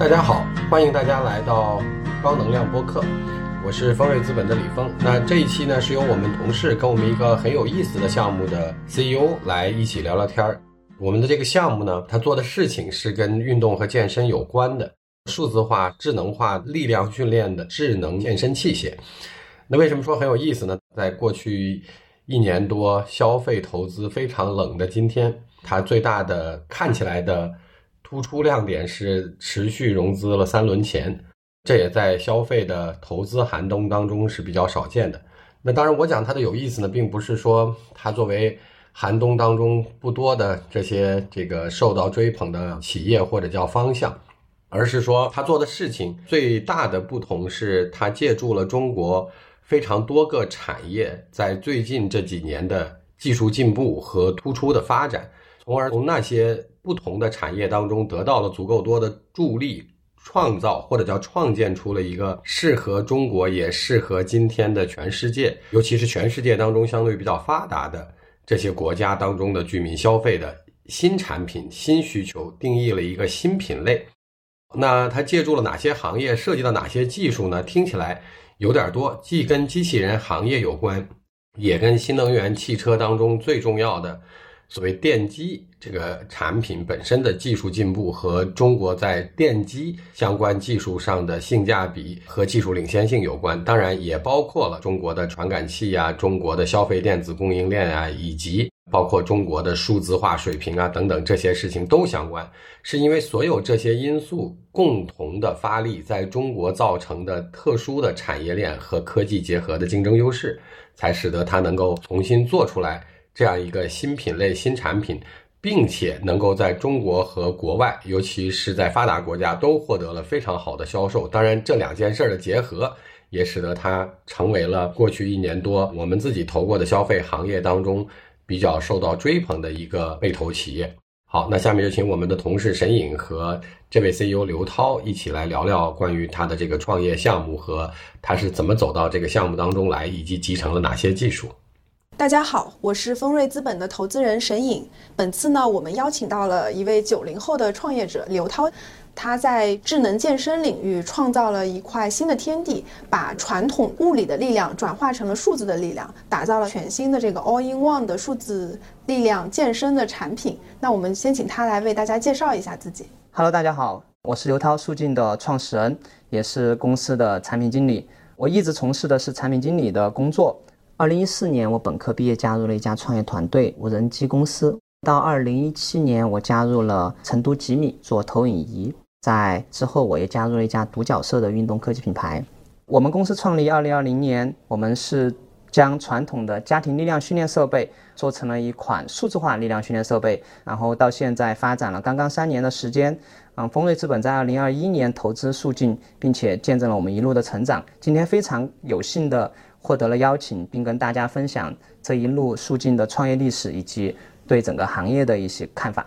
大家好，欢迎大家来到高能量播客，我是丰瑞资本的李峰。那这一期呢，是由我们同事跟我们一个很有意思的项目的 CEO 来一起聊聊天儿。我们的这个项目呢，他做的事情是跟运动和健身有关的，数字化、智能化力量训练的智能健身器械。那为什么说很有意思呢？在过去一年多，消费投资非常冷的今天，它最大的看起来的。突出亮点是持续融资了三轮钱，这也在消费的投资寒冬当中是比较少见的。那当然，我讲它的有意思呢，并不是说它作为寒冬当中不多的这些这个受到追捧的企业或者叫方向，而是说它做的事情最大的不同是它借助了中国非常多个产业在最近这几年的技术进步和突出的发展。从而从那些不同的产业当中得到了足够多的助力，创造或者叫创建出了一个适合中国也适合今天的全世界，尤其是全世界当中相对比较发达的这些国家当中的居民消费的新产品、新需求，定义了一个新品类。那它借助了哪些行业，涉及到哪些技术呢？听起来有点多，既跟机器人行业有关，也跟新能源汽车当中最重要的。所谓电机这个产品本身的技术进步和中国在电机相关技术上的性价比和技术领先性有关，当然也包括了中国的传感器啊、中国的消费电子供应链啊，以及包括中国的数字化水平啊等等这些事情都相关。是因为所有这些因素共同的发力，在中国造成的特殊的产业链和科技结合的竞争优势，才使得它能够重新做出来。这样一个新品类、新产品，并且能够在中国和国外，尤其是在发达国家，都获得了非常好的销售。当然，这两件事儿的结合，也使得它成为了过去一年多我们自己投过的消费行业当中比较受到追捧的一个被投企业。好，那下面就请我们的同事沈颖和这位 CEO 刘涛一起来聊聊关于他的这个创业项目和他是怎么走到这个项目当中来，以及集成了哪些技术。大家好，我是丰瑞资本的投资人沈颖。本次呢，我们邀请到了一位九零后的创业者刘涛，他在智能健身领域创造了一块新的天地，把传统物理的力量转化成了数字的力量，打造了全新的这个 All in One 的数字力量健身的产品。那我们先请他来为大家介绍一下自己。Hello，大家好，我是刘涛，速进的创始人，也是公司的产品经理。我一直从事的是产品经理的工作。二零一四年，我本科毕业，加入了一家创业团队无人机公司。到二零一七年，我加入了成都吉米做投影仪。在之后，我也加入了一家独角兽的运动科技品牌。我们公司创立二零二零年，我们是将传统的家庭力量训练设备做成了一款数字化力量训练设备。然后到现在发展了刚刚三年的时间。嗯，丰瑞资本在二零二一年投资数进，并且见证了我们一路的成长。今天非常有幸的。获得了邀请，并跟大家分享这一路数进的创业历史以及对整个行业的一些看法。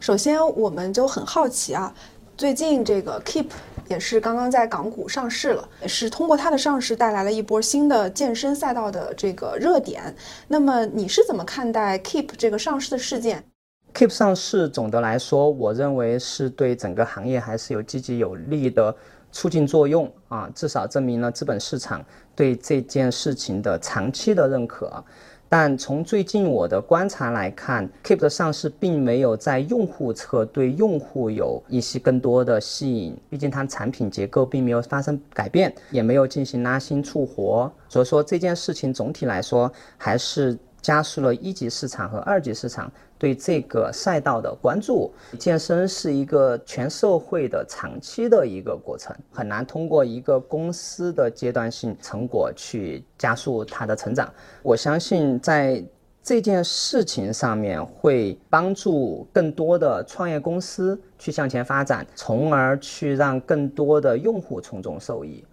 首先，我们就很好奇啊，最近这个 Keep 也是刚刚在港股上市了，也是通过它的上市带来了一波新的健身赛道的这个热点。那么你是怎么看待 Keep 这个上市的事件？Keep 上市总的来说，我认为是对整个行业还是有积极有利的。促进作用啊，至少证明了资本市场对这件事情的长期的认可。但从最近我的观察来看，Keep 的上市并没有在用户侧对用户有一些更多的吸引，毕竟它产品结构并没有发生改变，也没有进行拉新促活，所以说这件事情总体来说还是。加速了一级市场和二级市场对这个赛道的关注。健身是一个全社会的长期的一个过程，很难通过一个公司的阶段性成果去加速它的成长。我相信在这件事情上面会帮助更多的创业公司去向前发展，从而去让更多的用户从中受益。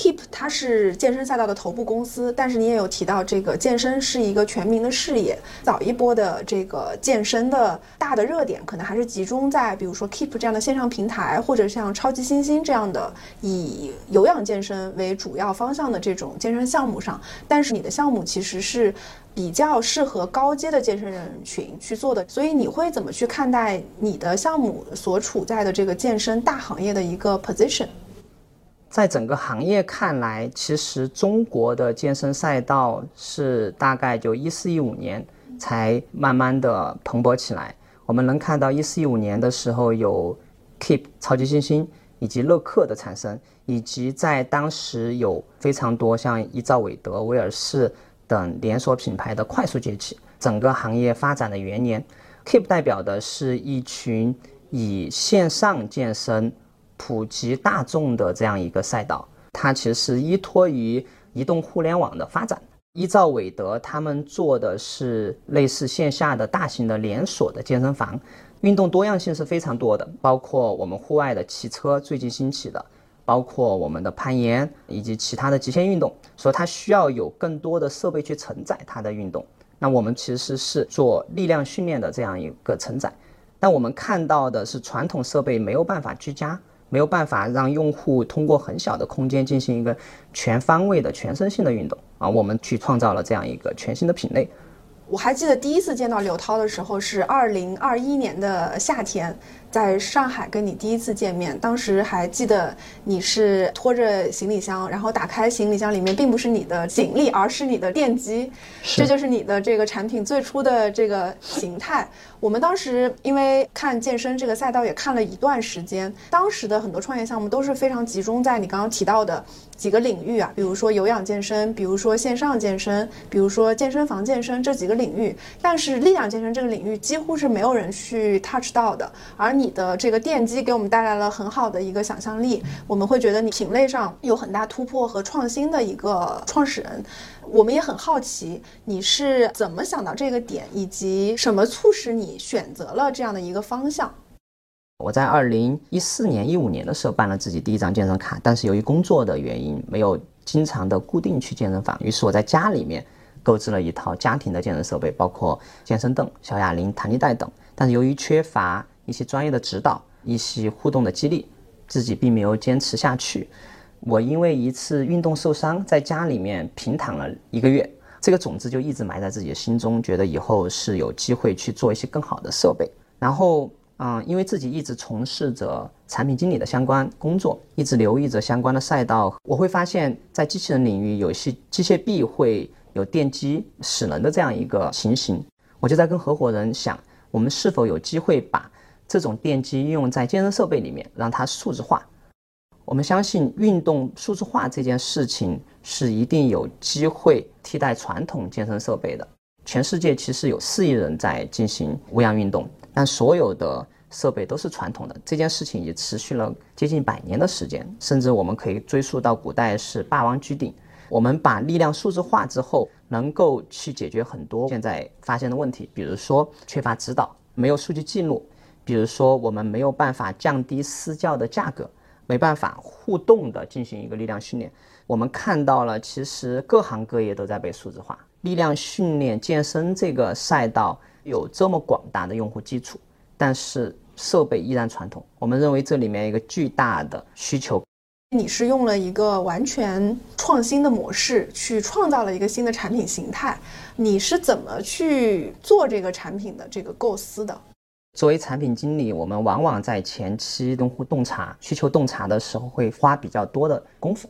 Keep 它是健身赛道的头部公司，但是你也有提到，这个健身是一个全民的事业。早一波的这个健身的大的热点，可能还是集中在比如说 Keep 这样的线上平台，或者像超级星星这样的以有氧健身为主要方向的这种健身项目上。但是你的项目其实是比较适合高阶的健身人群去做的，所以你会怎么去看待你的项目所处在的这个健身大行业的一个 position？在整个行业看来，其实中国的健身赛道是大概就一四一五年才慢慢的蓬勃起来。我们能看到一四一五年的时候有 Keep 超级星星以及乐客的产生，以及在当时有非常多像依照韦德、威尔士等连锁品牌的快速崛起。整个行业发展的元年，Keep 代表的是一群以线上健身。普及大众的这样一个赛道，它其实是依托于移动互联网的发展。依照韦德，他们做的是类似线下的大型的连锁的健身房，运动多样性是非常多的，包括我们户外的骑车最近兴起的，包括我们的攀岩以及其他的极限运动，所以它需要有更多的设备去承载它的运动。那我们其实是做力量训练的这样一个承载，但我们看到的是传统设备没有办法居家。没有办法让用户通过很小的空间进行一个全方位的全身性的运动啊，我们去创造了这样一个全新的品类。我还记得第一次见到刘涛的时候是二零二一年的夏天。在上海跟你第一次见面，当时还记得你是拖着行李箱，然后打开行李箱里面并不是你的行李，而是你的电机，这就是你的这个产品最初的这个形态。我们当时因为看健身这个赛道也看了一段时间，当时的很多创业项目都是非常集中在你刚刚提到的几个领域啊，比如说有氧健身，比如说线上健身，比如说健身房健身这几个领域，但是力量健身这个领域几乎是没有人去 touch 到的，而你的这个电机给我们带来了很好的一个想象力，我们会觉得你品类上有很大突破和创新的一个创始人。我们也很好奇你是怎么想到这个点，以及什么促使你选择了这样的一个方向。我在二零一四年、一五年的时候办了自己第一张健身卡，但是由于工作的原因，没有经常的固定去健身房，于是我在家里面购置了一套家庭的健身设备，包括健身凳、小哑铃、弹力带等。但是由于缺乏一些专业的指导，一些互动的激励，自己并没有坚持下去。我因为一次运动受伤，在家里面平躺了一个月，这个种子就一直埋在自己的心中，觉得以后是有机会去做一些更好的设备。然后，嗯，因为自己一直从事着产品经理的相关工作，一直留意着相关的赛道，我会发现，在机器人领域，有些机械臂会有电机使能的这样一个情形。我就在跟合伙人想，我们是否有机会把这种电机应用在健身设备里面，让它数字化。我们相信运动数字化这件事情是一定有机会替代传统健身设备的。全世界其实有四亿人在进行无氧运动，但所有的设备都是传统的。这件事情也持续了接近百年的时间，甚至我们可以追溯到古代是霸王居顶。我们把力量数字化之后，能够去解决很多现在发现的问题，比如说缺乏指导。没有数据记录，比如说我们没有办法降低私教的价格，没办法互动的进行一个力量训练。我们看到了，其实各行各业都在被数字化。力量训练、健身这个赛道有这么广大的用户基础，但是设备依然传统。我们认为这里面一个巨大的需求。你是用了一个完全创新的模式去创造了一个新的产品形态，你是怎么去做这个产品的这个构思的？作为产品经理，我们往往在前期用户洞察、需求洞察的时候会花比较多的功夫。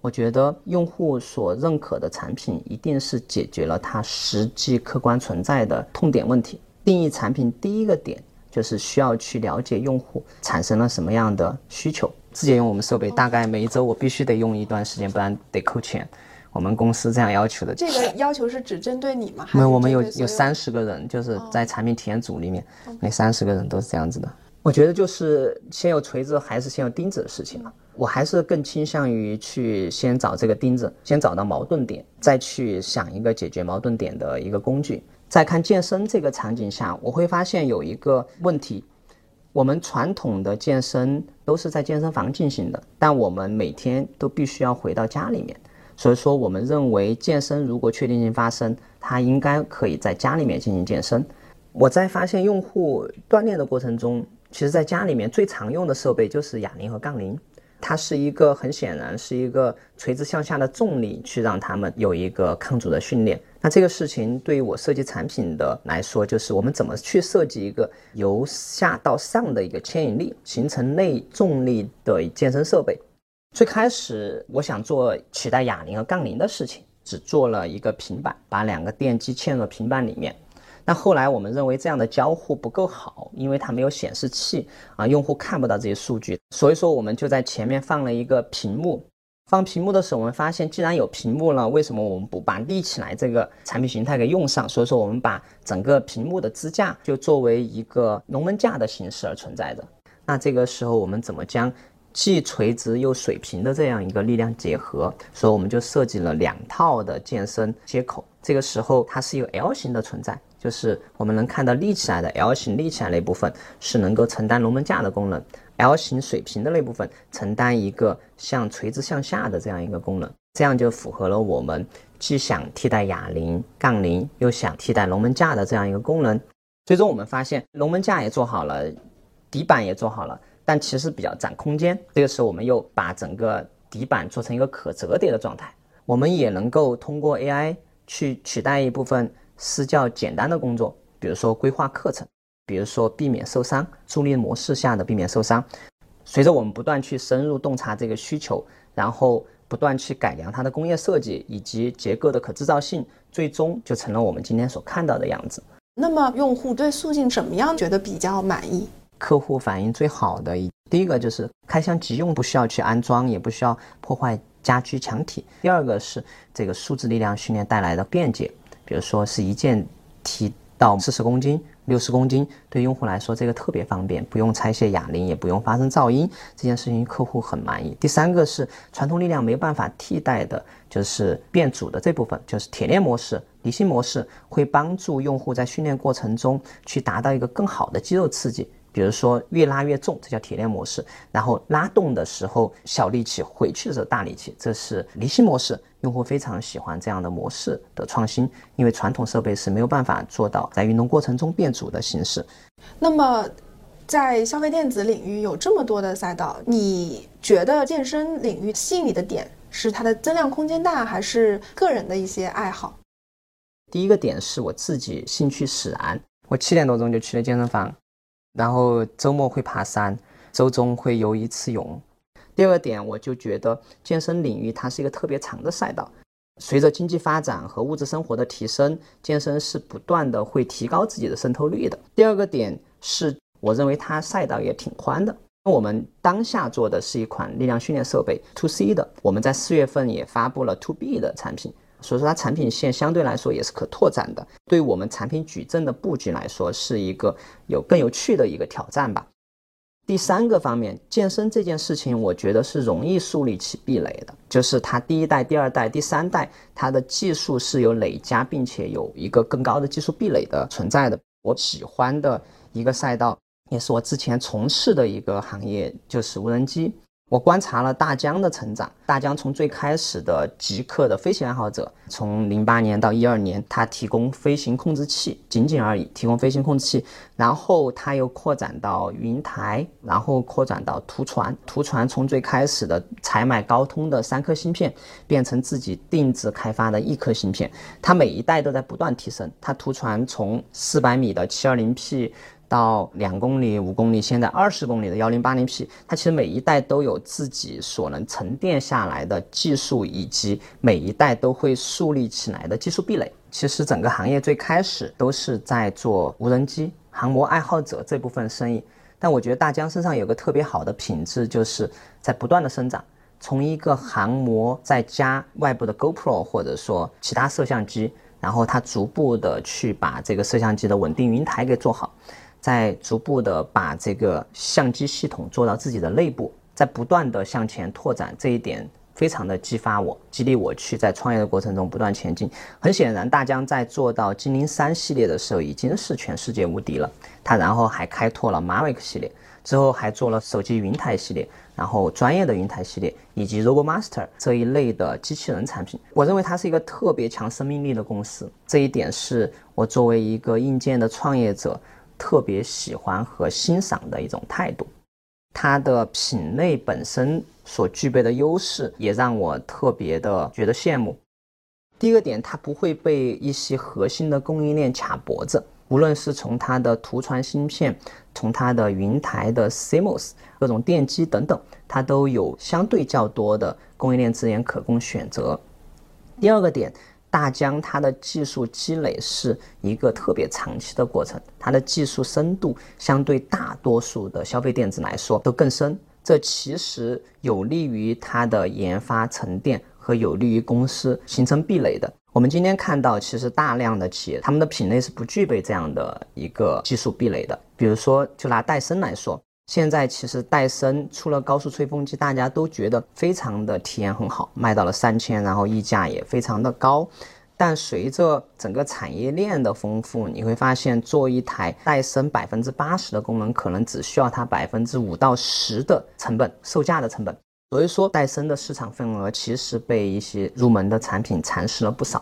我觉得用户所认可的产品一定是解决了他实际客观存在的痛点问题。定义产品第一个点就是需要去了解用户产生了什么样的需求。自己用我们设备，大概每一周我必须得用一段时间，不然得扣钱。我们公司这样要求的。这个要求是只针对你吗？没有，我们有有三十个人，就是在产品体验组里面，那三十个人都是这样子的。我觉得就是先有锤子还是先有钉子的事情了。我还是更倾向于去先找这个钉子，先找到矛盾点，再去想一个解决矛盾点的一个工具。在看健身这个场景下，我会发现有一个问题。我们传统的健身都是在健身房进行的，但我们每天都必须要回到家里面，所以说我们认为健身如果确定性发生，它应该可以在家里面进行健身。我在发现用户锻炼的过程中，其实在家里面最常用的设备就是哑铃和杠铃。它是一个很显然是一个垂直向下的重力，去让他们有一个抗阻的训练。那这个事情对于我设计产品的来说，就是我们怎么去设计一个由下到上的一个牵引力，形成内重力的健身设备。最开始我想做取代哑铃和杠铃的事情，只做了一个平板，把两个电机嵌入平板里面。那后来我们认为这样的交互不够好，因为它没有显示器啊，用户看不到这些数据。所以说我们就在前面放了一个屏幕。放屏幕的时候，我们发现既然有屏幕了，为什么我们不把立起来这个产品形态给用上？所以说我们把整个屏幕的支架就作为一个龙门架的形式而存在的。那这个时候我们怎么将既垂直又水平的这样一个力量结合？所以我们就设计了两套的健身接口。这个时候它是有 L 型的存在。就是我们能看到立起来的 L 型立起来那部分是能够承担龙门架的功能，L 型水平的那部分承担一个向垂直向下的这样一个功能，这样就符合了我们既想替代哑铃、杠铃，又想替代龙门架的这样一个功能。最终我们发现龙门架也做好了，底板也做好了，但其实比较占空间。这个时候我们又把整个底板做成一个可折叠的状态，我们也能够通过 AI 去取代一部分。私教简单的工作，比如说规划课程，比如说避免受伤，助力模式下的避免受伤。随着我们不断去深入洞察这个需求，然后不断去改良它的工业设计以及结构的可制造性，最终就成了我们今天所看到的样子。那么，用户对塑性怎么样觉得比较满意？客户反应最好的一第一个就是开箱即用，不需要去安装，也不需要破坏家居墙体。第二个是这个数字力量训练带来的便捷。比如说是一键提到四十公斤、六十公斤，对用户来说这个特别方便，不用拆卸哑铃，也不用发生噪音，这件事情客户很满意。第三个是传统力量没办法替代的，就是变阻的这部分，就是铁链模式、离心模式，会帮助用户在训练过程中去达到一个更好的肌肉刺激。比如说越拉越重，这叫铁链模式。然后拉动的时候小力气，回去的时候大力气，这是离心模式。用户非常喜欢这样的模式的创新，因为传统设备是没有办法做到在运动过程中变阻的形式。那么，在消费电子领域有这么多的赛道，你觉得健身领域吸引你的点是它的增量空间大，还是个人的一些爱好？第一个点是我自己兴趣使然，我七点多钟就去了健身房。然后周末会爬山，周中会游一次泳。第二点，我就觉得健身领域它是一个特别长的赛道，随着经济发展和物质生活的提升，健身是不断的会提高自己的渗透率的。第二个点是，我认为它赛道也挺宽的。我们当下做的是一款力量训练设备，to C 的，我们在四月份也发布了 to B 的产品。所以说，它产品线相对来说也是可拓展的，对我们产品矩阵的布局来说，是一个有更有趣的一个挑战吧。第三个方面，健身这件事情，我觉得是容易树立起壁垒的，就是它第一代、第二代、第三代，它的技术是有累加，并且有一个更高的技术壁垒的存在的。我喜欢的一个赛道，也是我之前从事的一个行业，就是无人机。我观察了大疆的成长。大疆从最开始的极客的飞行爱好者，从零八年到一二年，它提供飞行控制器，仅仅而已，提供飞行控制器。然后它又扩展到云台，然后扩展到图传。图传从最开始的采买高通的三颗芯片，变成自己定制开发的一颗芯片。它每一代都在不断提升。它图传从四百米的七二零 P。到两公里、五公里，现在二十公里的幺零八零 P，它其实每一代都有自己所能沉淀下来的技术，以及每一代都会树立起来的技术壁垒。其实整个行业最开始都是在做无人机航模爱好者这部分生意，但我觉得大疆身上有个特别好的品质，就是在不断的生长。从一个航模再加外部的 GoPro 或者说其他摄像机，然后它逐步的去把这个摄像机的稳定云台给做好。在逐步的把这个相机系统做到自己的内部，在不断的向前拓展，这一点非常的激发我，激励我去在创业的过程中不断前进。很显然，大疆在做到精灵三系列的时候已经是全世界无敌了。它然后还开拓了 Mavic 系列，之后还做了手机云台系列，然后专业的云台系列以及 RoboMaster 这一类的机器人产品。我认为它是一个特别强生命力的公司，这一点是我作为一个硬件的创业者特别喜欢和欣赏的一种态度。它的品类本身所具备的优势，也让我特别的觉得羡慕。第一个点，它不会被一些核心的供应链卡脖子，无论是从它的图传芯片，从它的云台的 CMOS 各种电机等等，它都有相对较多的供应链资源可供选择。第二个点。大疆它的技术积累是一个特别长期的过程，它的技术深度相对大多数的消费电子来说都更深，这其实有利于它的研发沉淀和有利于公司形成壁垒的。我们今天看到，其实大量的企业他们的品类是不具备这样的一个技术壁垒的，比如说就拿戴森来说。现在其实戴森出了高速吹风机，大家都觉得非常的体验很好，卖到了三千，然后溢价也非常的高。但随着整个产业链的丰富，你会发现做一台戴森百分之八十的功能，可能只需要它百分之五到十的成本售价的成本。所以说，戴森的市场份额其实被一些入门的产品蚕食了不少。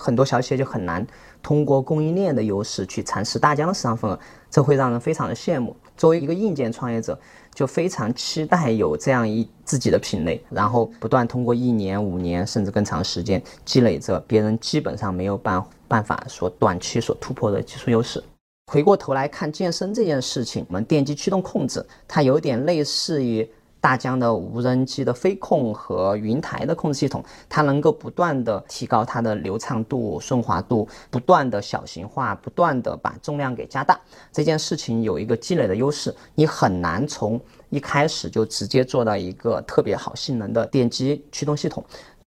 很多小企业就很难通过供应链的优势去蚕食大疆的市场份额，这会让人非常的羡慕。作为一个硬件创业者，就非常期待有这样一自己的品类，然后不断通过一年、五年甚至更长时间积累着别人基本上没有办办法所短期所突破的技术优势。回过头来看健身这件事情，我们电机驱动控制，它有点类似于。大疆的无人机的飞控和云台的控制系统，它能够不断的提高它的流畅度、顺滑度，不断的小型化，不断的把重量给加大。这件事情有一个积累的优势，你很难从一开始就直接做到一个特别好性能的电机驱动系统。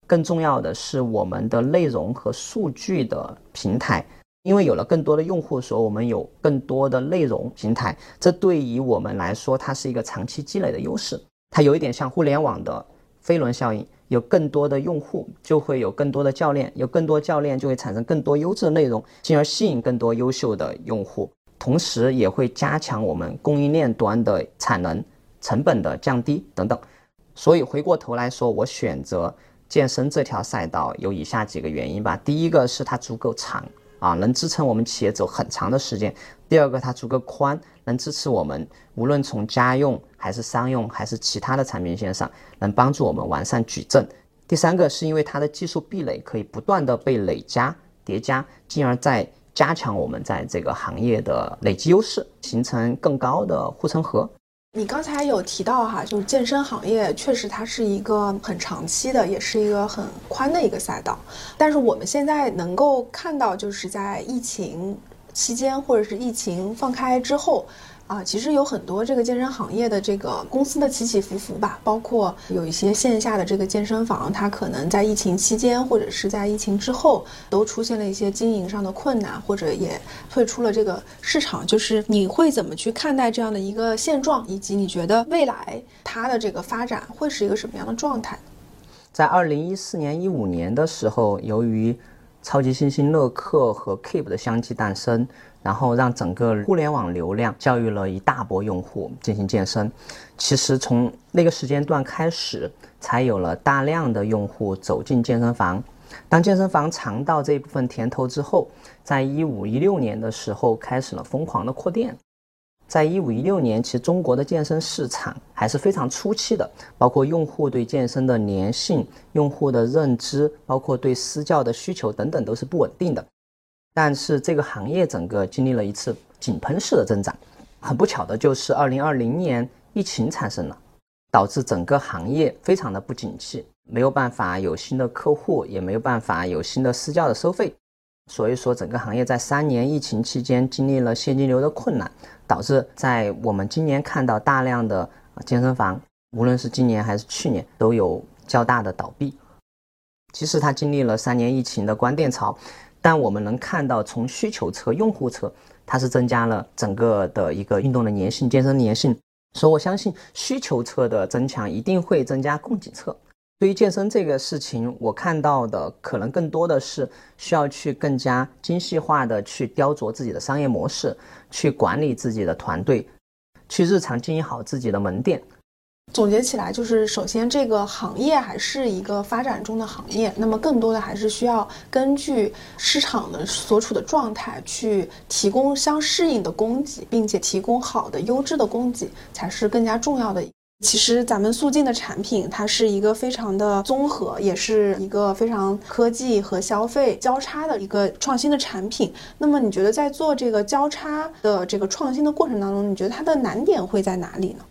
更重要的是，我们的内容和数据的平台，因为有了更多的用户，所以我们有更多的内容平台，这对于我们来说，它是一个长期积累的优势。它有一点像互联网的飞轮效应，有更多的用户就会有更多的教练，有更多教练就会产生更多优质的内容，进而吸引更多优秀的用户，同时也会加强我们供应链端的产能、成本的降低等等。所以回过头来说，我选择健身这条赛道有以下几个原因吧。第一个是它足够长。啊，能支撑我们企业走很长的时间。第二个，它足够宽，能支持我们无论从家用还是商用还是其他的产品线上，能帮助我们完善矩阵。第三个，是因为它的技术壁垒可以不断的被累加叠加，进而再加强我们在这个行业的累积优势，形成更高的护城河。你刚才有提到哈，就是健身行业确实它是一个很长期的，也是一个很宽的一个赛道。但是我们现在能够看到，就是在疫情期间或者是疫情放开之后。啊，其实有很多这个健身行业的这个公司的起起伏伏吧，包括有一些线下的这个健身房，它可能在疫情期间或者是在疫情之后，都出现了一些经营上的困难，或者也退出了这个市场。就是你会怎么去看待这样的一个现状，以及你觉得未来它的这个发展会是一个什么样的状态？在二零一四年、一五年的时候，由于超级新星乐客和 Keep 的相继诞生。然后让整个互联网流量教育了一大波用户进行健身。其实从那个时间段开始，才有了大量的用户走进健身房。当健身房尝到这部分甜头之后，在一五一六年的时候开始了疯狂的扩店。在一五一六年，其实中国的健身市场还是非常初期的，包括用户对健身的粘性、用户的认知，包括对私教的需求等等，都是不稳定的。但是这个行业整个经历了一次井喷式的增长，很不巧的就是二零二零年疫情产生了，导致整个行业非常的不景气，没有办法有新的客户，也没有办法有新的私教的收费，所以说整个行业在三年疫情期间经历了现金流的困难，导致在我们今年看到大量的健身房，无论是今年还是去年都有较大的倒闭，其实它经历了三年疫情的关店潮。但我们能看到，从需求侧、用户侧，它是增加了整个的一个运动的粘性、健身粘性。所以我相信，需求侧的增强一定会增加供给侧。对于健身这个事情，我看到的可能更多的是需要去更加精细化的去雕琢自己的商业模式，去管理自己的团队，去日常经营好自己的门店。总结起来就是，首先这个行业还是一个发展中的行业，那么更多的还是需要根据市场的所处的状态去提供相适应的供给，并且提供好的优质的供给才是更加重要的。其实咱们速进的产品，它是一个非常的综合，也是一个非常科技和消费交叉的一个创新的产品。那么你觉得在做这个交叉的这个创新的过程当中，你觉得它的难点会在哪里呢？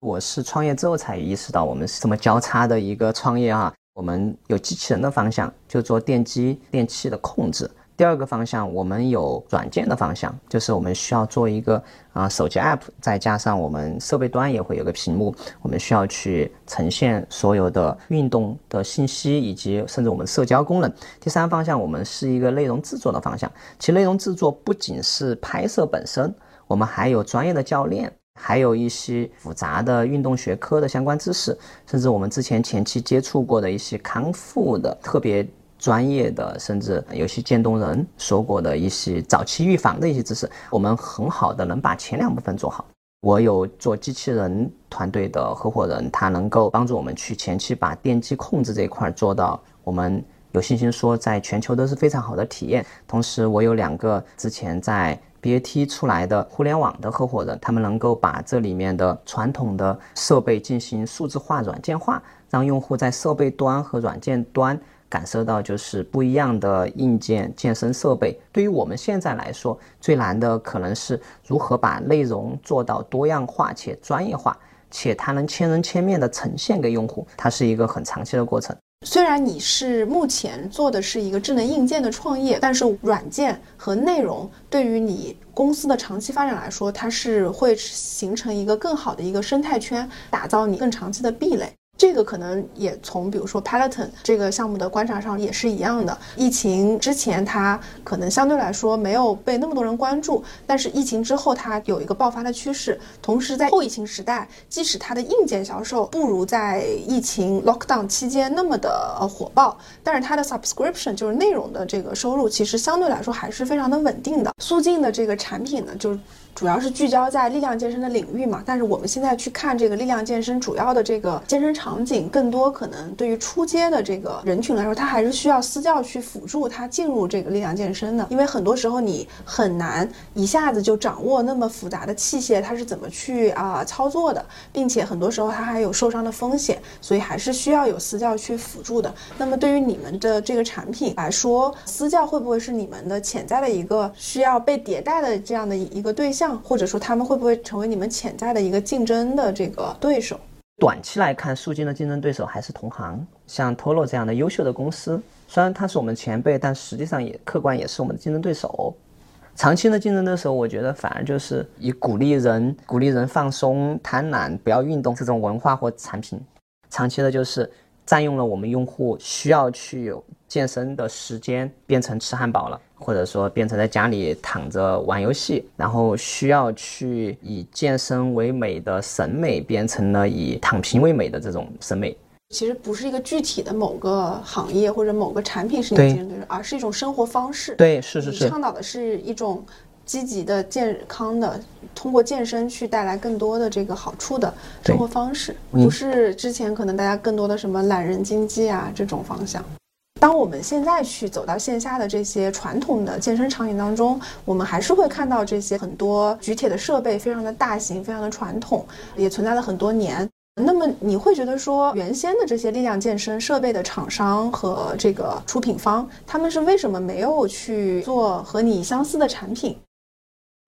我是创业之后才意识到，我们是这么交叉的一个创业啊。我们有机器人的方向，就做电机电器的控制；第二个方向，我们有软件的方向，就是我们需要做一个啊手机 app，再加上我们设备端也会有个屏幕，我们需要去呈现所有的运动的信息，以及甚至我们社交功能。第三方向，我们是一个内容制作的方向。其内容制作不仅是拍摄本身，我们还有专业的教练。还有一些复杂的运动学科的相关知识，甚至我们之前前期接触过的一些康复的特别专业的，甚至有些渐冻人说过的一些早期预防的一些知识，我们很好的能把前两部分做好。我有做机器人团队的合伙人，他能够帮助我们去前期把电机控制这一块做到，我们有信心说在全球都是非常好的体验。同时，我有两个之前在。BAT 出来的互联网的合伙人，他们能够把这里面的传统的设备进行数字化、软件化，让用户在设备端和软件端感受到就是不一样的硬件健身设备。对于我们现在来说，最难的可能是如何把内容做到多样化且专业化，且它能千人千面的呈现给用户，它是一个很长期的过程。虽然你是目前做的是一个智能硬件的创业，但是软件和内容对于你公司的长期发展来说，它是会形成一个更好的一个生态圈，打造你更长期的壁垒。这个可能也从比如说 Peloton 这个项目的观察上也是一样的。疫情之前，它可能相对来说没有被那么多人关注，但是疫情之后，它有一个爆发的趋势。同时，在后疫情时代，即使它的硬件销售不如在疫情 lockdown 期间那么的呃火爆，但是它的 subscription 就是内容的这个收入，其实相对来说还是非常的稳定的。速进的这个产品呢，就是。主要是聚焦在力量健身的领域嘛，但是我们现在去看这个力量健身主要的这个健身场景，更多可能对于初阶的这个人群来说，他还是需要私教去辅助他进入这个力量健身的，因为很多时候你很难一下子就掌握那么复杂的器械，它是怎么去啊操作的，并且很多时候它还有受伤的风险，所以还是需要有私教去辅助的。那么对于你们的这个产品来说，私教会不会是你们的潜在的一个需要被迭代的这样的一个对象或者说他们会不会成为你们潜在的一个竞争的这个对手？短期来看，速金的竞争对手还是同行，像 Toro 这样的优秀的公司，虽然他是我们前辈，但实际上也客观也是我们的竞争对手。长期的竞争对手，我觉得反而就是以鼓励人、鼓励人放松、贪婪、不要运动这种文化或产品，长期的就是占用了我们用户需要去健身的时间，变成吃汉堡了。或者说变成在家里躺着玩游戏，然后需要去以健身为美的审美变成了以躺平为美的这种审美。其实不是一个具体的某个行业或者某个产品是你竞争对手，而是一种生活方式。对，是是是。倡导的是一种积极的、健康的，通过健身去带来更多的这个好处的生活方式，不是之前可能大家更多的什么懒人经济啊这种方向。当我们现在去走到线下的这些传统的健身场景当中，我们还是会看到这些很多举铁的设备，非常的大型，非常的传统，也存在了很多年。那么你会觉得说，原先的这些力量健身设备的厂商和这个出品方，他们是为什么没有去做和你相似的产品？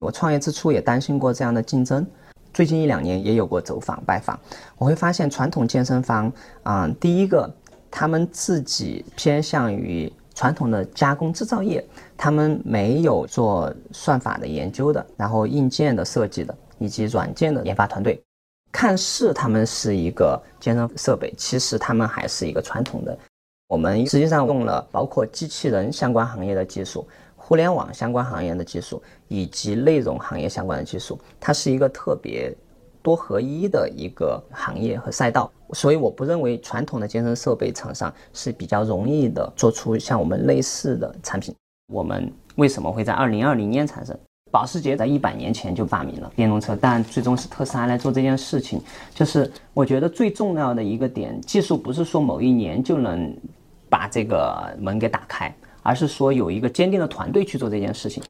我创业之初也担心过这样的竞争，最近一两年也有过走访拜访，我会发现传统健身房，啊，第一个。他们自己偏向于传统的加工制造业，他们没有做算法的研究的，然后硬件的设计的，以及软件的研发团队。看似他们是一个健身设备，其实他们还是一个传统的。我们实际上用了包括机器人相关行业的技术、互联网相关行业的技术，以及内容行业相关的技术。它是一个特别多合一的一个行业和赛道。所以我不认为传统的健身设备厂商是比较容易的做出像我们类似的产品。我们为什么会在二零二零年产生？保时捷在一百年前就发明了电动车，但最终是特斯拉来做这件事情。就是我觉得最重要的一个点，技术不是说某一年就能把这个门给打开，而是说有一个坚定的团队去做这件事情。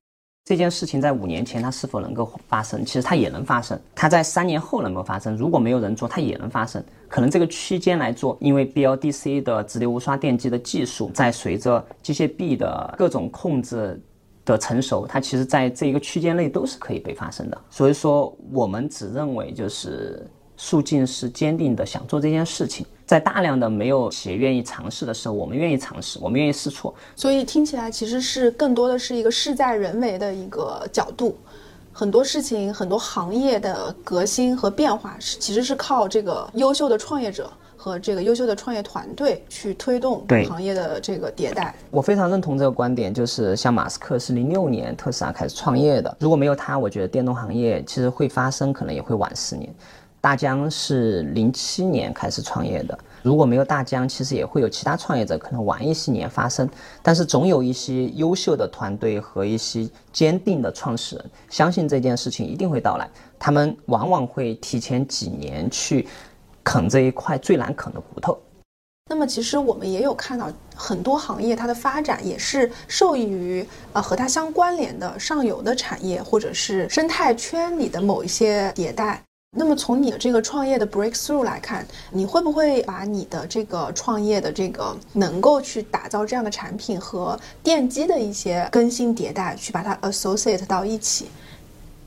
这件事情在五年前它是否能够发生？其实它也能发生。它在三年后能够发生？如果没有人做，它也能发生。可能这个区间来做，因为 BLDC 的直流无刷电机的技术在随着机械臂的各种控制的成熟，它其实在这一个区间内都是可以被发生的。所以说，我们只认为就是速进是坚定的想做这件事情。在大量的没有企业愿意尝试的时候，我们愿意尝试，我们愿意试错。所以听起来其实是更多的是一个事在人为的一个角度。很多事情，很多行业的革新和变化是其实是靠这个优秀的创业者和这个优秀的创业团队去推动行业的这个迭代。我非常认同这个观点，就是像马斯克是零六年特斯拉开始创业的，如果没有他，我觉得电动行业其实会发生，可能也会晚十年。大疆是零七年开始创业的，如果没有大疆，其实也会有其他创业者可能晚一些年发生。但是总有一些优秀的团队和一些坚定的创始人，相信这件事情一定会到来。他们往往会提前几年去啃这一块最难啃的骨头。那么，其实我们也有看到很多行业它的发展也是受益于呃和它相关联的上游的产业或者是生态圈里的某一些迭代。那么从你的这个创业的 breakthrough 来看，你会不会把你的这个创业的这个能够去打造这样的产品和电机的一些更新迭代去把它 associate 到一起？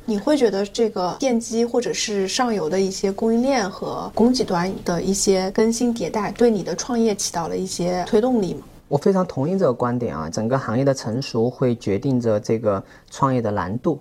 你会觉得这个电机或者是上游的一些供应链和供给端的一些更新迭代对你的创业起到了一些推动力吗？我非常同意这个观点啊，整个行业的成熟会决定着这个创业的难度。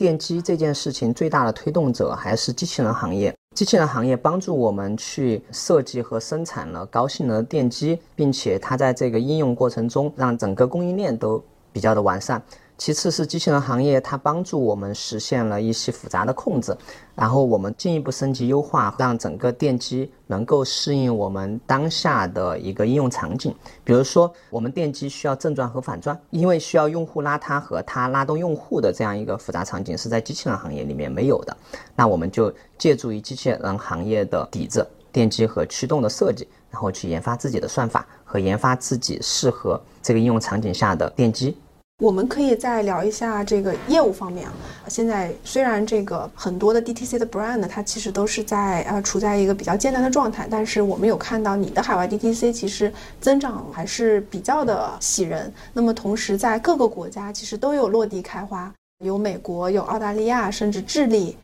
电机这件事情最大的推动者还是机器人行业。机器人行业帮助我们去设计和生产了高性能的电机，并且它在这个应用过程中让整个供应链都比较的完善。其次是机器人行业，它帮助我们实现了一些复杂的控制，然后我们进一步升级优化，让整个电机能够适应我们当下的一个应用场景。比如说，我们电机需要正转和反转，因为需要用户拉它和它拉动用户的这样一个复杂场景是在机器人行业里面没有的。那我们就借助于机器人行业的底子，电机和驱动的设计，然后去研发自己的算法和研发自己适合这个应用场景下的电机。我们可以再聊一下这个业务方面啊。现在虽然这个很多的 DTC 的 brand 它其实都是在呃处在一个比较艰难的状态，但是我们有看到你的海外 DTC 其实增长还是比较的喜人。那么同时在各个国家其实都有落地开花，有美国，有澳大利亚，甚至智利。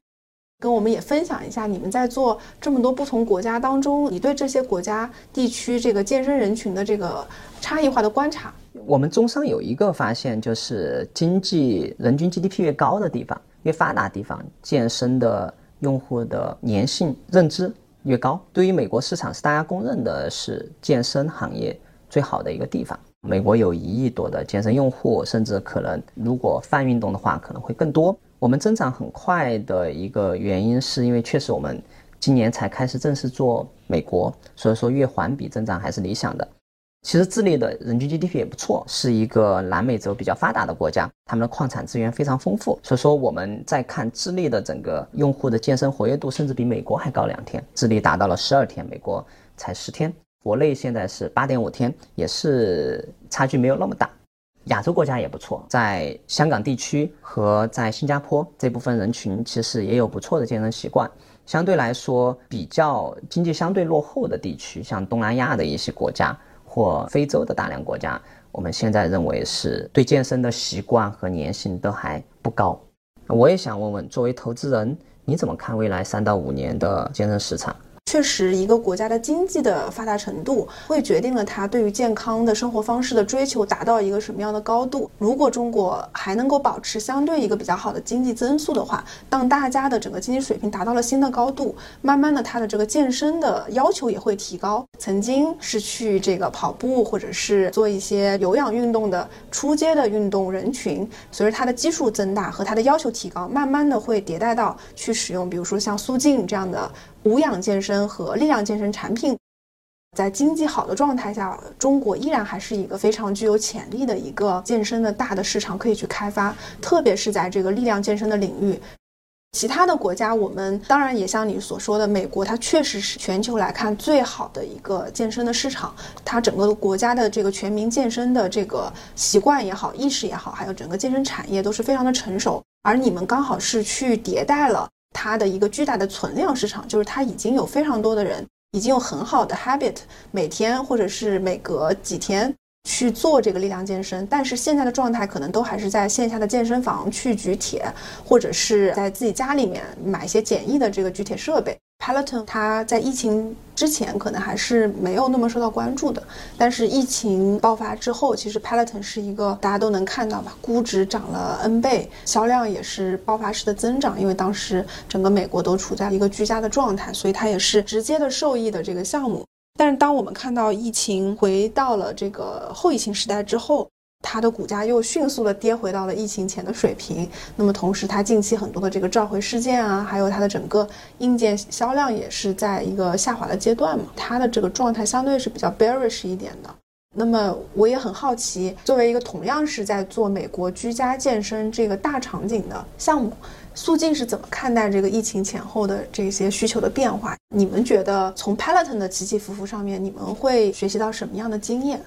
跟我们也分享一下你们在做这么多不同国家当中，你对这些国家地区这个健身人群的这个差异化的观察。我们中商有一个发现，就是经济人均 GDP 越高的地方，越发达地方，健身的用户的粘性认知越高。对于美国市场，是大家公认的是健身行业最好的一个地方。美国有一亿多的健身用户，甚至可能如果泛运动的话，可能会更多。我们增长很快的一个原因，是因为确实我们今年才开始正式做美国，所以说月环比增长还是理想的。其实智利的人均 GDP 也不错，是一个南美洲比较发达的国家，他们的矿产资源非常丰富。所以说我们在看智利的整个用户的健身活跃度，甚至比美国还高两天。智利达到了十二天，美国才十天。国内现在是八点五天，也是差距没有那么大。亚洲国家也不错，在香港地区和在新加坡这部分人群，其实也有不错的健身习惯。相对来说，比较经济相对落后的地区，像东南亚的一些国家或非洲的大量国家，我们现在认为是对健身的习惯和粘性都还不高。我也想问问，作为投资人，你怎么看未来三到五年的健身市场？确实，一个国家的经济的发达程度，会决定了它对于健康的生活方式的追求达到一个什么样的高度。如果中国还能够保持相对一个比较好的经济增速的话，当大家的整个经济水平达到了新的高度，慢慢的，它的这个健身的要求也会提高。曾经是去这个跑步或者是做一些有氧运动的出街的运动人群，随着它的基数增大和它的要求提高，慢慢的会迭代到去使用，比如说像苏静这样的。无氧健身和力量健身产品。在经济好的状态下，中国依然还是一个非常具有潜力的一个健身的大的市场可以去开发，特别是在这个力量健身的领域。其他的国家，我们当然也像你所说的，美国它确实是全球来看最好的一个健身的市场，它整个国家的这个全民健身的这个习惯也好、意识也好，还有整个健身产业都是非常的成熟。而你们刚好是去迭代了它的一个巨大的存量市场，就是它已经有非常多的人。已经有很好的 habit，每天或者是每隔几天去做这个力量健身，但是现在的状态可能都还是在线下的健身房去举铁，或者是在自己家里面买一些简易的这个举铁设备。Peloton 它在疫情之前可能还是没有那么受到关注的，但是疫情爆发之后，其实 Peloton 是一个大家都能看到吧，估值涨了 N 倍，销量也是爆发式的增长，因为当时整个美国都处在一个居家的状态，所以它也是直接的受益的这个项目。但是当我们看到疫情回到了这个后疫情时代之后，它的股价又迅速的跌回到了疫情前的水平。那么同时，它近期很多的这个召回事件啊，还有它的整个硬件销量也是在一个下滑的阶段嘛。它的这个状态相对是比较 bearish 一点的。那么我也很好奇，作为一个同样是在做美国居家健身这个大场景的项目，速进是怎么看待这个疫情前后的这些需求的变化？你们觉得从 Peloton 的起起伏伏上面，你们会学习到什么样的经验？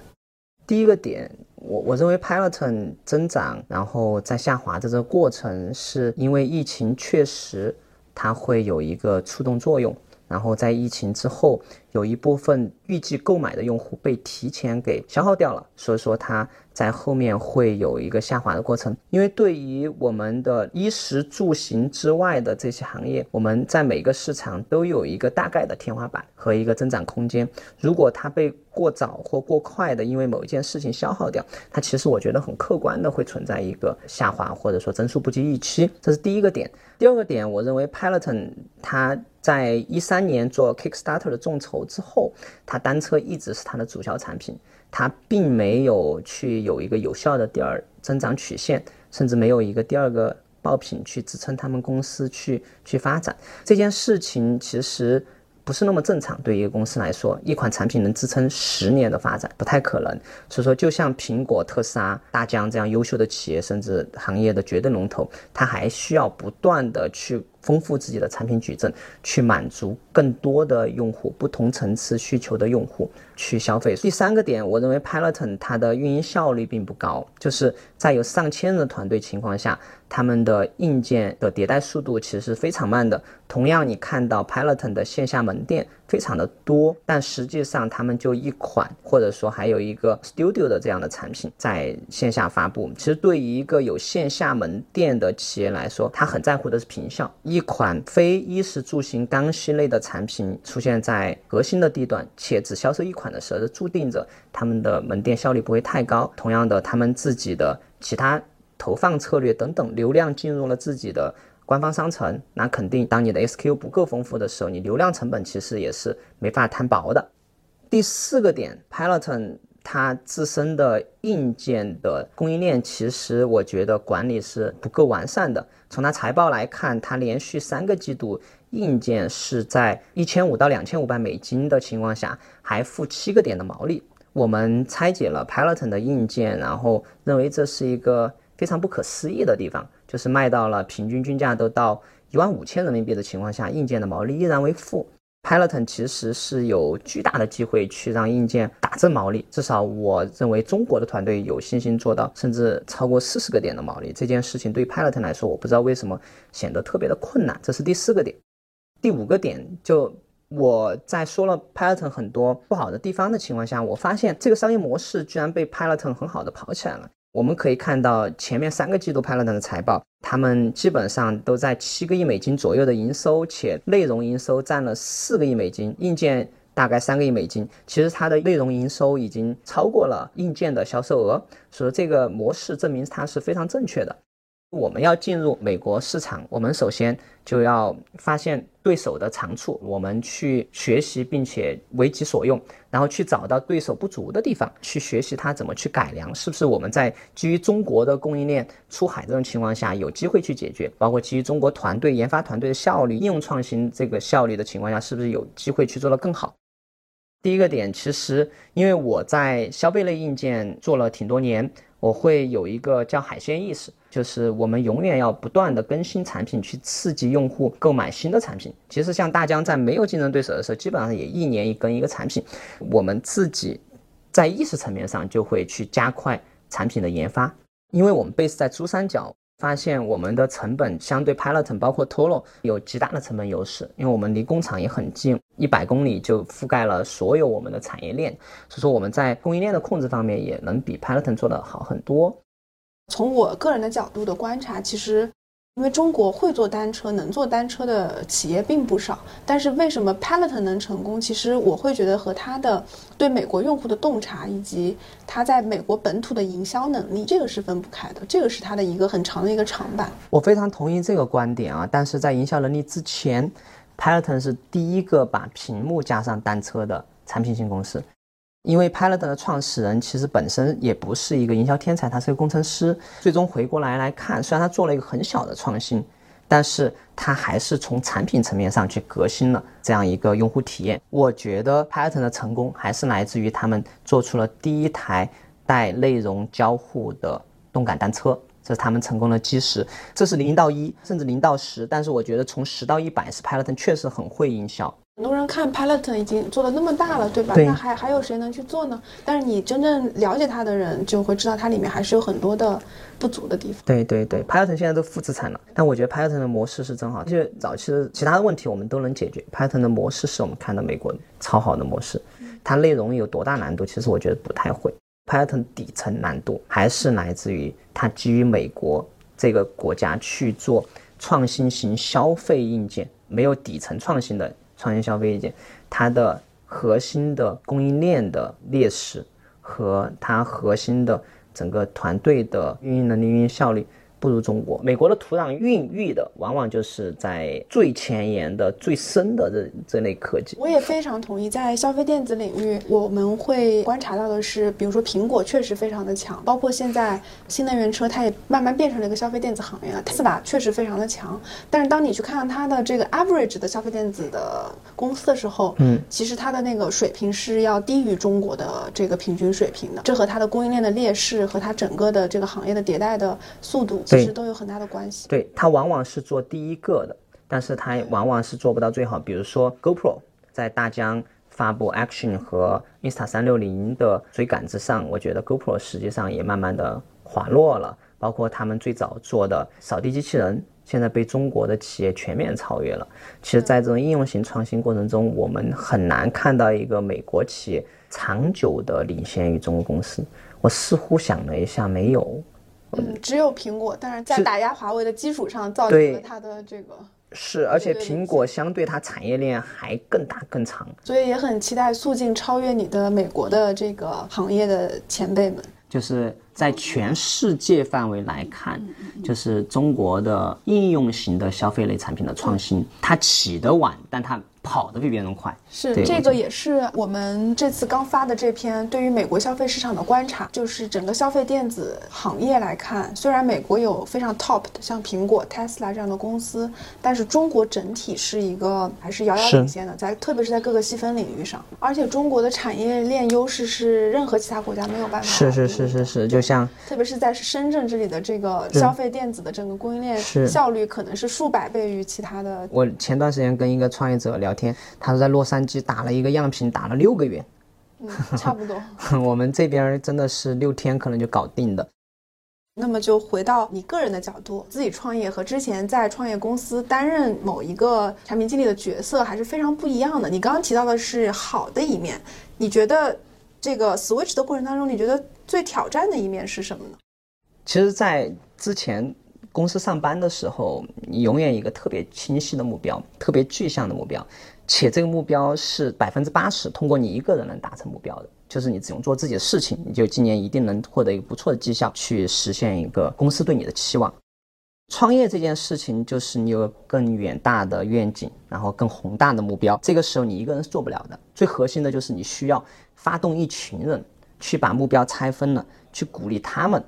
第一个点，我我认为 Peloton 增长，然后在下滑的这个过程，是因为疫情确实它会有一个触动作用，然后在疫情之后，有一部分预计购买的用户被提前给消耗掉了，所以说它。在后面会有一个下滑的过程，因为对于我们的衣食住行之外的这些行业，我们在每个市场都有一个大概的天花板和一个增长空间。如果它被过早或过快的因为某一件事情消耗掉，它其实我觉得很客观的会存在一个下滑，或者说增速不及预期。这是第一个点。第二个点，我认为 Peloton 它在一三年做 Kickstarter 的众筹之后，它单车一直是它的主销产品。它并没有去有一个有效的第二增长曲线，甚至没有一个第二个爆品去支撑他们公司去去发展这件事情，其实不是那么正常。对一个公司来说，一款产品能支撑十年的发展不太可能。所以说，就像苹果、特斯拉、大疆这样优秀的企业，甚至行业的绝对龙头，它还需要不断的去。丰富自己的产品矩阵，去满足更多的用户不同层次需求的用户去消费。第三个点，我认为 Peloton 它的运营效率并不高，就是在有上千人的团队情况下，他们的硬件的迭代速度其实是非常慢的。同样，你看到 Peloton 的线下门店非常的多，但实际上他们就一款，或者说还有一个 Studio 的这样的产品在线下发布。其实对于一个有线下门店的企业来说，他很在乎的是平效。一款非衣食住行刚需类的产品出现在核心的地段，且只销售一款的时候，就注定着他们的门店效率不会太高。同样的，他们自己的其他投放策略等等，流量进入了自己的官方商城，那肯定当你的 SKU 不够丰富的时候，你流量成本其实也是没法摊薄的。第四个点，Peloton。它自身的硬件的供应链，其实我觉得管理是不够完善的。从它财报来看，它连续三个季度硬件是在一千五到两千五百美金的情况下，还负七个点的毛利。我们拆解了 Peloton 的硬件，然后认为这是一个非常不可思议的地方，就是卖到了平均均价都到一万五千人民币的情况下，硬件的毛利依然为负。Peloton 其实是有巨大的机会去让硬件打正毛利，至少我认为中国的团队有信心做到，甚至超过四十个点的毛利。这件事情对 Peloton 来说，我不知道为什么显得特别的困难。这是第四个点，第五个点就我在说了 Peloton 很多不好的地方的情况下，我发现这个商业模式居然被 Peloton 很好的跑起来了。我们可以看到前面三个季度派乐等的财报，他们基本上都在七个亿美金左右的营收，且内容营收占了四个亿美金，硬件大概三个亿美金。其实它的内容营收已经超过了硬件的销售额，所以这个模式证明它是非常正确的。我们要进入美国市场，我们首先就要发现对手的长处，我们去学习并且为己所用，然后去找到对手不足的地方，去学习他怎么去改良，是不是我们在基于中国的供应链出海这种情况下有机会去解决？包括基于中国团队研发团队的效率、应用创新这个效率的情况下，是不是有机会去做得更好？第一个点，其实因为我在消费类硬件做了挺多年。我会有一个叫海鲜意识，就是我们永远要不断的更新产品，去刺激用户购买新的产品。其实像大疆在没有竞争对手的时候，基本上也一年一更一个产品。我们自己在意识层面上就会去加快产品的研发，因为我们 base 在珠三角。发现我们的成本相对 Peloton 包括 Tolo 有极大的成本优势，因为我们离工厂也很近，一百公里就覆盖了所有我们的产业链，所以说我们在供应链的控制方面也能比 Peloton 做得好很多。从我个人的角度的观察，其实。因为中国会做单车、能做单车的企业并不少，但是为什么 Peloton 能成功？其实我会觉得和它的对美国用户的洞察，以及它在美国本土的营销能力，这个是分不开的。这个是它的一个很长的一个长板。我非常同意这个观点啊！但是在营销能力之前，Peloton 是第一个把屏幕加上单车的产品型公司。因为 Peloton 的创始人其实本身也不是一个营销天才，他是个工程师。最终回过来来看，虽然他做了一个很小的创新，但是他还是从产品层面上去革新了这样一个用户体验。我觉得 Peloton 的成功还是来自于他们做出了第一台带内容交互的动感单车，这是他们成功的基石。这是零到一，甚至零到十，但是我觉得从十到一百是 Peloton 确实很会营销。很多人看 Peloton 已经做的那么大了，对吧？那还还有谁能去做呢？但是你真正了解它的人就会知道，它里面还是有很多的不足的地方。对对对，Peloton 现在都负资产了，但我觉得 Peloton 的模式是真好。就是早期的其他的问题我们都能解决，Peloton 的模式是我们看到美国超好的模式。它内容有多大难度？其实我觉得不太会。Peloton 底层难度还是来自于它基于美国这个国家去做创新型消费硬件，没有底层创新的。创新消费意见，它的核心的供应链的劣势和它核心的整个团队的运营能力、运营效率。不如中国，美国的土壤孕育的往往就是在最前沿的、最深的这这类科技。我也非常同意，在消费电子领域，我们会观察到的是，比如说苹果确实非常的强，包括现在新能源车，它也慢慢变成了一个消费电子行业了。特斯拉确实非常的强，但是当你去看它的这个 average 的消费电子的公司的时候，嗯，其实它的那个水平是要低于中国的这个平均水平的。这和它的供应链的劣势和它整个的这个行业的迭代的速度。其实都有很大的关系。对，它往往是做第一个的，但是它往往是做不到最好。比如说 GoPro 在大疆发布 Action 和 Insta 三六零的追赶之上，我觉得 GoPro 实际上也慢慢的滑落了。包括他们最早做的扫地机器人，现在被中国的企业全面超越了。其实，在这种应用型创新过程中，我们很难看到一个美国企业长久的领先于中国公司。我似乎想了一下，没有。嗯，只有苹果，但是在打压华为的基础上，造成了它的这个是，而且苹果相对它产业链还更大更长，所以也很期待速进超越你的美国的这个行业的前辈们。就是在全世界范围来看，就是中国的应用型的消费类产品的创新，它起得晚，但它。跑得比别人快，是这个也是我们这次刚发的这篇对于美国消费市场的观察，就是整个消费电子行业来看，虽然美国有非常 top 的像苹果、Tesla 这样的公司，但是中国整体是一个还是遥遥领先的，在特别是在各个细分领域上，而且中国的产业链优势是任何其他国家没有办法。是是是是是，就像特别是在深圳这里的这个消费电子的整个供应链效率可能是数百倍于其他的。我前段时间跟一个创业者聊。聊天，他说在洛杉矶打了一个样品，打了六个月，嗯，差不多。我们这边真的是六天可能就搞定的。那么就回到你个人的角度，自己创业和之前在创业公司担任某一个产品经理的角色还是非常不一样的。你刚刚提到的是好的一面，你觉得这个 switch 的过程当中，你觉得最挑战的一面是什么呢？其实，在之前。公司上班的时候，你永远一个特别清晰的目标，特别具象的目标，且这个目标是百分之八十通过你一个人能达成目标的，就是你只用做自己的事情，你就今年一定能获得一个不错的绩效，去实现一个公司对你的期望。创业这件事情就是你有更远大的愿景，然后更宏大的目标。这个时候你一个人是做不了的，最核心的就是你需要发动一群人去把目标拆分了，去鼓励他们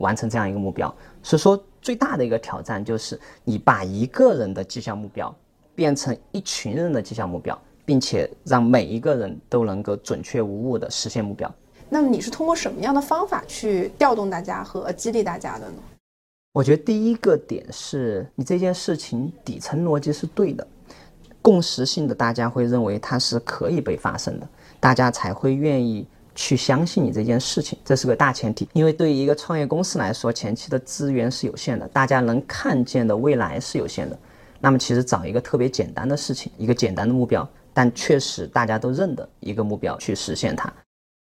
完成这样一个目标。所以说，最大的一个挑战就是你把一个人的绩效目标变成一群人的绩效目标，并且让每一个人都能够准确无误的实现目标。那么你是通过什么样的方法去调动大家和激励大家的呢？我觉得第一个点是你这件事情底层逻辑是对的，共识性的，大家会认为它是可以被发生的，大家才会愿意去相信你这件事情，这是个大前提。因为对于一个创业公司来说，前期的资源是有限的，大家能看见的未来是有限的。那么其实找一个特别简单的事情，一个简单的目标，但确实大家都认的一个目标去实现它。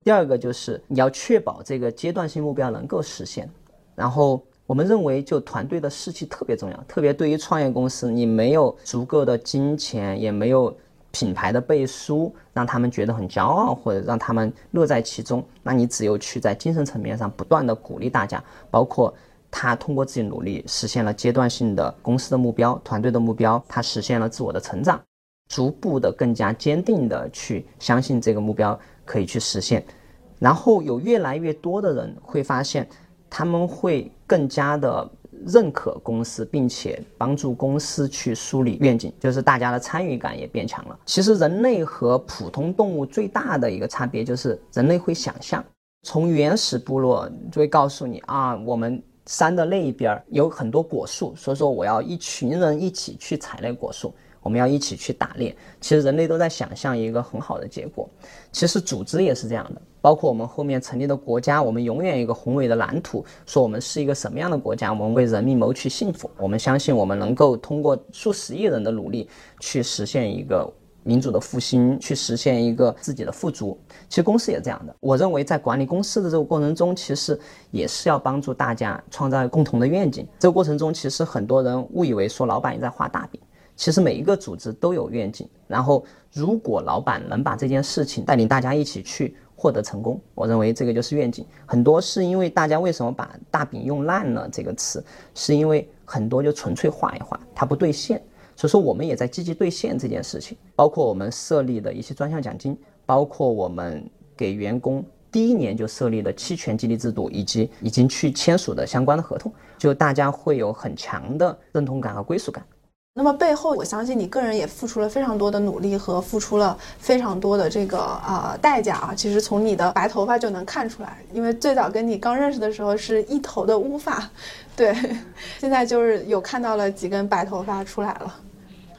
第二个就是你要确保这个阶段性目标能够实现，然后。我们认为，就团队的士气特别重要，特别对于创业公司，你没有足够的金钱，也没有品牌的背书，让他们觉得很骄傲，或者让他们乐在其中，那你只有去在精神层面上不断的鼓励大家，包括他通过自己努力实现了阶段性的公司的目标、团队的目标，他实现了自我的成长，逐步的更加坚定的去相信这个目标可以去实现，然后有越来越多的人会发现。他们会更加的认可公司，并且帮助公司去梳理愿景，就是大家的参与感也变强了。其实人类和普通动物最大的一个差别就是人类会想象，从原始部落就会告诉你啊，我们山的那一边有很多果树，所以说我要一群人一起去采那果树。我们要一起去打猎。其实人类都在想象一个很好的结果。其实组织也是这样的，包括我们后面成立的国家，我们永远一个宏伟的蓝图，说我们是一个什么样的国家，我们为人民谋取幸福。我们相信我们能够通过数十亿人的努力去实现一个民主的复兴，去实现一个自己的富足。其实公司也这样的。我认为在管理公司的这个过程中，其实也是要帮助大家创造共同的愿景。这个过程中，其实很多人误以为说老板也在画大饼。其实每一个组织都有愿景，然后如果老板能把这件事情带领大家一起去获得成功，我认为这个就是愿景。很多是因为大家为什么把大饼用烂了这个词，是因为很多就纯粹画一画，它不兑现。所以说我们也在积极兑现这件事情，包括我们设立的一些专项奖金，包括我们给员工第一年就设立的期权激励制度，以及已经去签署的相关的合同，就大家会有很强的认同感和归属感。那么背后，我相信你个人也付出了非常多的努力和付出了非常多的这个呃代价啊。其实从你的白头发就能看出来，因为最早跟你刚认识的时候是一头的乌发，对，现在就是有看到了几根白头发出来了。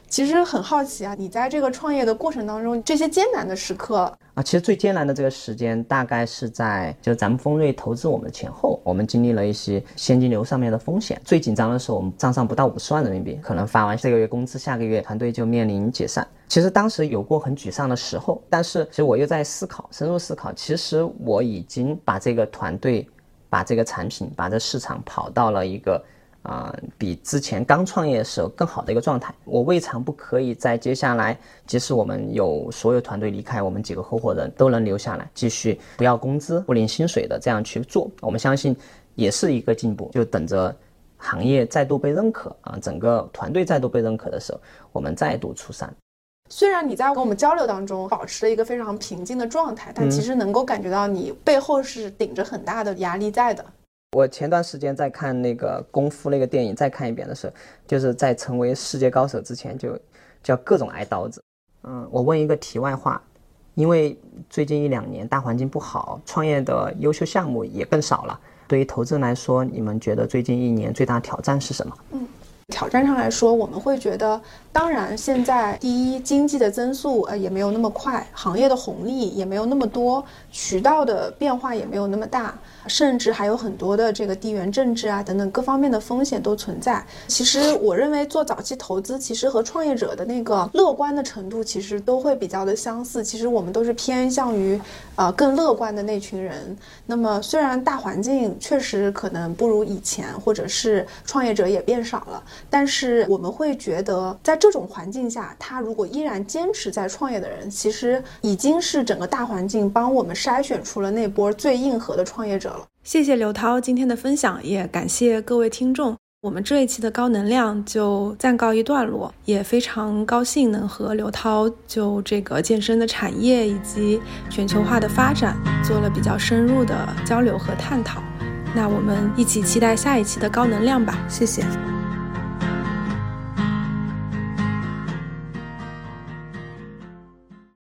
其实很好奇啊，你在这个创业的过程当中，这些艰难的时刻啊，其实最艰难的这个时间大概是在就是咱们丰瑞投资我们的前后，我们经历了一些现金流上面的风险。最紧张的时候，我们账上不到五十万人民币，可能发完这个月工资，下个月团队就面临解散。其实当时有过很沮丧的时候，但是其实我又在思考，深入思考，其实我已经把这个团队、把这个产品、把这市场跑到了一个。啊，比之前刚创业的时候更好的一个状态，我未尝不可以在接下来，即使我们有所有团队离开，我们几个合伙人都能留下来，继续不要工资、不领薪水的这样去做。我们相信，也是一个进步。就等着行业再度被认可啊，整个团队再度被认可的时候，我们再度出山。虽然你在跟我们交流当中保持了一个非常平静的状态，但其实能够感觉到你背后是顶着很大的压力在的。我前段时间在看那个功夫那个电影，再看一遍的时候，就是在成为世界高手之前，就叫各种挨刀子。嗯，我问一个题外话，因为最近一两年大环境不好，创业的优秀项目也更少了。对于投资人来说，你们觉得最近一年最大挑战是什么？嗯。挑战上来说，我们会觉得，当然现在第一经济的增速呃也没有那么快，行业的红利也没有那么多，渠道的变化也没有那么大，甚至还有很多的这个地缘政治啊等等各方面的风险都存在。其实我认为做早期投资，其实和创业者的那个乐观的程度其实都会比较的相似。其实我们都是偏向于呃更乐观的那群人。那么虽然大环境确实可能不如以前，或者是创业者也变少了。但是我们会觉得，在这种环境下，他如果依然坚持在创业的人，其实已经是整个大环境帮我们筛选出了那波最硬核的创业者。谢谢刘涛今天的分享，也感谢各位听众。我们这一期的高能量就暂告一段落，也非常高兴能和刘涛就这个健身的产业以及全球化的发展做了比较深入的交流和探讨。那我们一起期待下一期的高能量吧，谢谢。